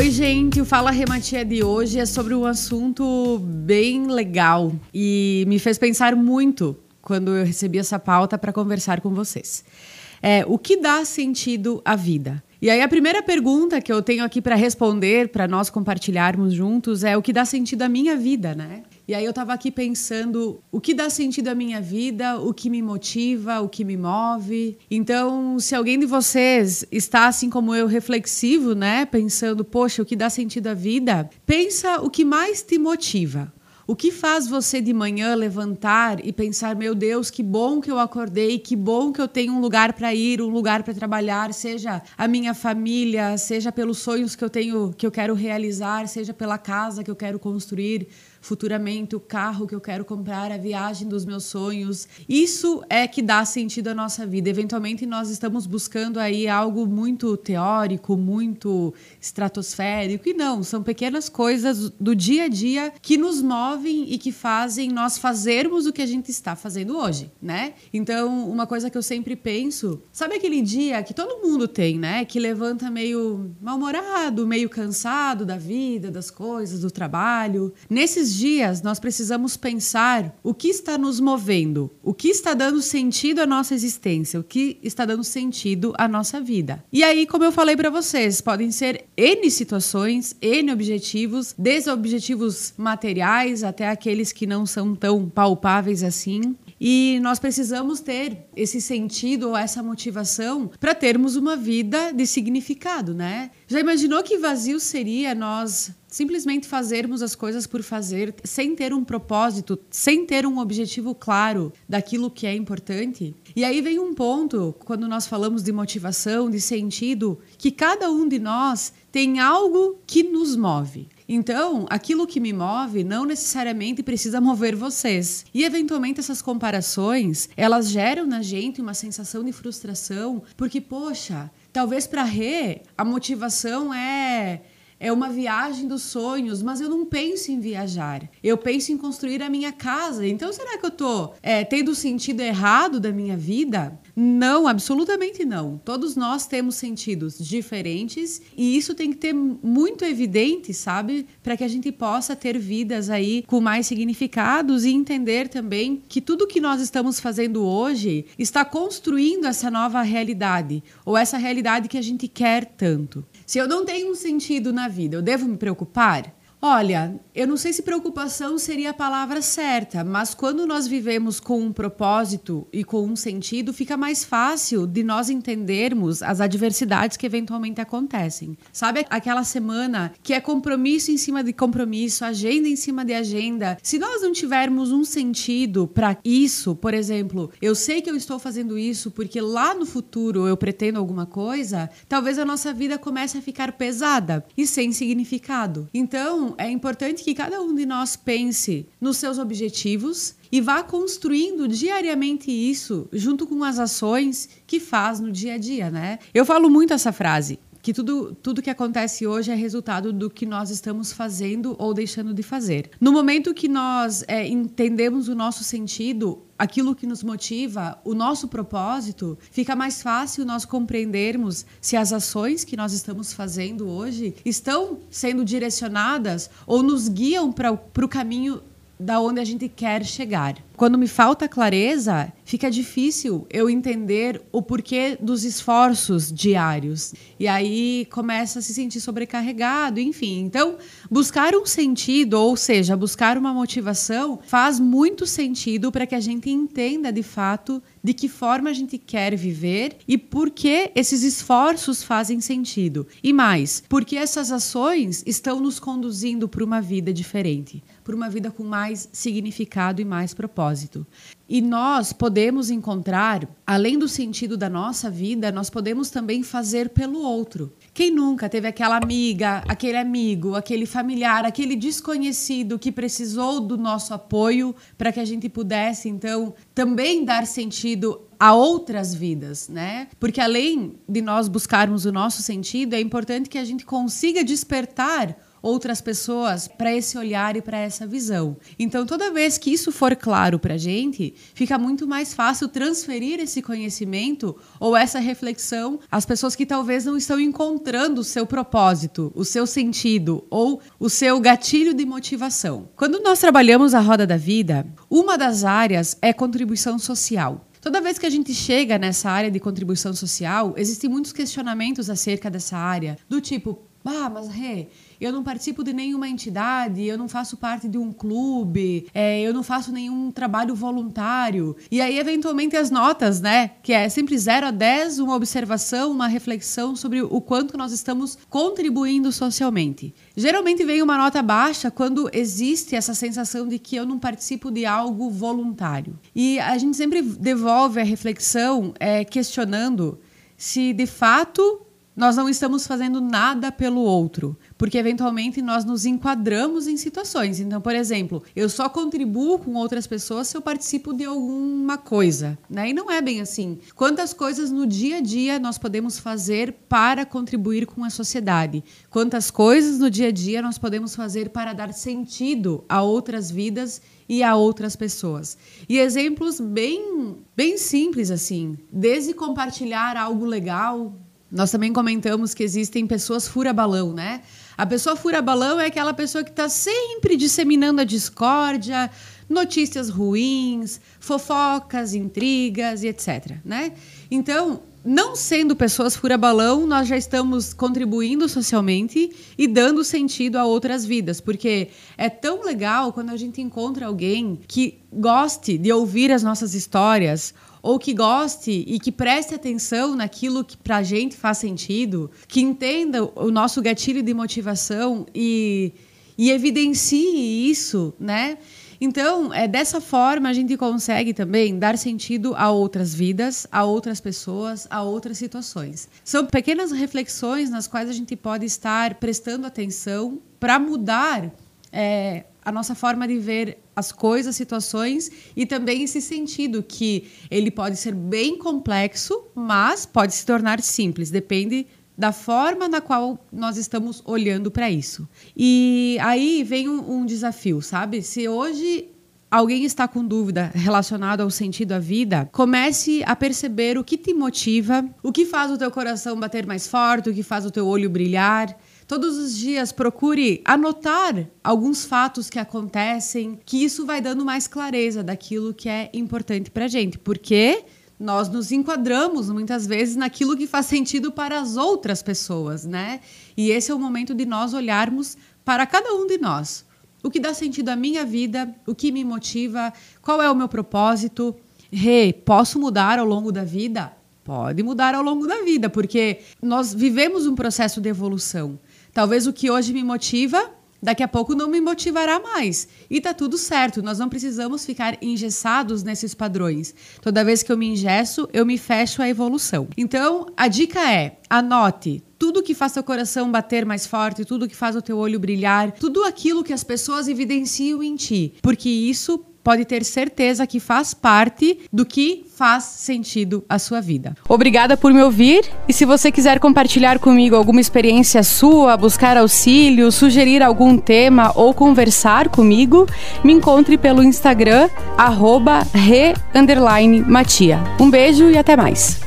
Oi, gente, o Fala Rematia de hoje é sobre um assunto bem legal e me fez pensar muito quando eu recebi essa pauta para conversar com vocês. É, o que dá sentido à vida? E aí a primeira pergunta que eu tenho aqui para responder, para nós compartilharmos juntos, é o que dá sentido à minha vida, né? E aí eu estava aqui pensando o que dá sentido à minha vida, o que me motiva, o que me move. Então, se alguém de vocês está assim como eu reflexivo, né, pensando, poxa, o que dá sentido à vida, pensa o que mais te motiva. O que faz você de manhã levantar e pensar, meu Deus, que bom que eu acordei, que bom que eu tenho um lugar para ir, um lugar para trabalhar, seja a minha família, seja pelos sonhos que eu tenho, que eu quero realizar, seja pela casa que eu quero construir, futuramente o carro que eu quero comprar, a viagem dos meus sonhos. Isso é que dá sentido à nossa vida. Eventualmente nós estamos buscando aí algo muito teórico, muito estratosférico e não, são pequenas coisas do dia a dia que nos movem e que fazem nós fazermos o que a gente está fazendo hoje, né? Então, uma coisa que eu sempre penso, sabe aquele dia que todo mundo tem, né, que levanta meio mal-humorado, meio cansado da vida, das coisas, do trabalho. Nesses dias nós precisamos pensar o que está nos movendo, o que está dando sentido à nossa existência, o que está dando sentido à nossa vida. E aí, como eu falei para vocês, podem ser N situações, N objetivos, desde objetivos materiais até aqueles que não são tão palpáveis assim. E nós precisamos ter esse sentido ou essa motivação para termos uma vida de significado, né? Já imaginou que vazio seria nós simplesmente fazermos as coisas por fazer, sem ter um propósito, sem ter um objetivo claro daquilo que é importante? E aí vem um ponto, quando nós falamos de motivação, de sentido, que cada um de nós tem algo que nos move. Então, aquilo que me move não necessariamente precisa mover vocês. E eventualmente essas comparações, elas geram na gente uma sensação de frustração, porque poxa, talvez para Rê a motivação é é uma viagem dos sonhos, mas eu não penso em viajar. Eu penso em construir a minha casa. Então, será que eu estou é, tendo o sentido errado da minha vida? Não, absolutamente não. Todos nós temos sentidos diferentes e isso tem que ter muito evidente, sabe? Para que a gente possa ter vidas aí com mais significados e entender também que tudo que nós estamos fazendo hoje está construindo essa nova realidade ou essa realidade que a gente quer tanto. Se eu não tenho um sentido na vida, eu devo me preocupar? Olha, eu não sei se preocupação seria a palavra certa, mas quando nós vivemos com um propósito e com um sentido, fica mais fácil de nós entendermos as adversidades que eventualmente acontecem. Sabe aquela semana que é compromisso em cima de compromisso, agenda em cima de agenda? Se nós não tivermos um sentido para isso, por exemplo, eu sei que eu estou fazendo isso porque lá no futuro eu pretendo alguma coisa, talvez a nossa vida comece a ficar pesada e sem significado. Então, é importante que cada um de nós pense nos seus objetivos e vá construindo diariamente isso junto com as ações que faz no dia a dia, né? Eu falo muito essa frase que tudo, tudo que acontece hoje é resultado do que nós estamos fazendo ou deixando de fazer. No momento que nós é, entendemos o nosso sentido, aquilo que nos motiva, o nosso propósito, fica mais fácil nós compreendermos se as ações que nós estamos fazendo hoje estão sendo direcionadas ou nos guiam para o caminho da onde a gente quer chegar. Quando me falta clareza, fica difícil eu entender o porquê dos esforços diários. E aí começa a se sentir sobrecarregado, enfim. Então, buscar um sentido, ou seja, buscar uma motivação, faz muito sentido para que a gente entenda de fato de que forma a gente quer viver e por que esses esforços fazem sentido. E mais, porque essas ações estão nos conduzindo para uma vida diferente, para uma vida com mais significado e mais propósito. E nós podemos encontrar, além do sentido da nossa vida, nós podemos também fazer pelo outro. Quem nunca teve aquela amiga, aquele amigo, aquele familiar, aquele desconhecido que precisou do nosso apoio para que a gente pudesse, então, também dar sentido a outras vidas, né? Porque além de nós buscarmos o nosso sentido, é importante que a gente consiga despertar outras pessoas para esse olhar e para essa visão. Então, toda vez que isso for claro para a gente, fica muito mais fácil transferir esse conhecimento ou essa reflexão às pessoas que talvez não estão encontrando o seu propósito, o seu sentido ou o seu gatilho de motivação. Quando nós trabalhamos a roda da vida, uma das áreas é contribuição social. Toda vez que a gente chega nessa área de contribuição social, existem muitos questionamentos acerca dessa área, do tipo, ah, mas Rê, eu não participo de nenhuma entidade, eu não faço parte de um clube, é, eu não faço nenhum trabalho voluntário. E aí, eventualmente, as notas, né? Que é sempre 0 a 10, uma observação, uma reflexão sobre o quanto nós estamos contribuindo socialmente. Geralmente vem uma nota baixa quando existe essa sensação de que eu não participo de algo voluntário. E a gente sempre devolve a reflexão é, questionando se de fato nós não estamos fazendo nada pelo outro, porque eventualmente nós nos enquadramos em situações. Então, por exemplo, eu só contribuo com outras pessoas se eu participo de alguma coisa, né? E não é bem assim. Quantas coisas no dia a dia nós podemos fazer para contribuir com a sociedade? Quantas coisas no dia a dia nós podemos fazer para dar sentido a outras vidas e a outras pessoas. E exemplos bem, bem simples assim, desde compartilhar algo legal nós também comentamos que existem pessoas fura-balão, né? A pessoa fura-balão é aquela pessoa que está sempre disseminando a discórdia, notícias ruins, fofocas, intrigas e etc. Né? Então, não sendo pessoas fura-balão, nós já estamos contribuindo socialmente e dando sentido a outras vidas, porque é tão legal quando a gente encontra alguém que goste de ouvir as nossas histórias ou que goste e que preste atenção naquilo que para a gente faz sentido, que entenda o nosso gatilho de motivação e, e evidencie isso, né? Então, é dessa forma a gente consegue também dar sentido a outras vidas, a outras pessoas, a outras situações. São pequenas reflexões nas quais a gente pode estar prestando atenção para mudar é, a nossa forma de ver as coisas, situações e também esse sentido que ele pode ser bem complexo, mas pode se tornar simples, depende da forma na qual nós estamos olhando para isso. E aí vem um, um desafio, sabe? Se hoje alguém está com dúvida relacionada ao sentido da vida, comece a perceber o que te motiva, o que faz o teu coração bater mais forte, o que faz o teu olho brilhar. Todos os dias procure anotar alguns fatos que acontecem, que isso vai dando mais clareza daquilo que é importante para gente, porque nós nos enquadramos muitas vezes naquilo que faz sentido para as outras pessoas, né? E esse é o momento de nós olharmos para cada um de nós. O que dá sentido à minha vida, o que me motiva, qual é o meu propósito? Hey, posso mudar ao longo da vida? Pode mudar ao longo da vida, porque nós vivemos um processo de evolução. Talvez o que hoje me motiva, daqui a pouco não me motivará mais. E tá tudo certo, nós não precisamos ficar engessados nesses padrões. Toda vez que eu me engesso, eu me fecho à evolução. Então, a dica é: anote tudo que faz seu coração bater mais forte, tudo que faz o teu olho brilhar, tudo aquilo que as pessoas evidenciam em ti, porque isso pode ter certeza que faz parte do que faz sentido a sua vida. Obrigada por me ouvir e se você quiser compartilhar comigo alguma experiência sua, buscar auxílio, sugerir algum tema ou conversar comigo, me encontre pelo Instagram re_matia. Um beijo e até mais.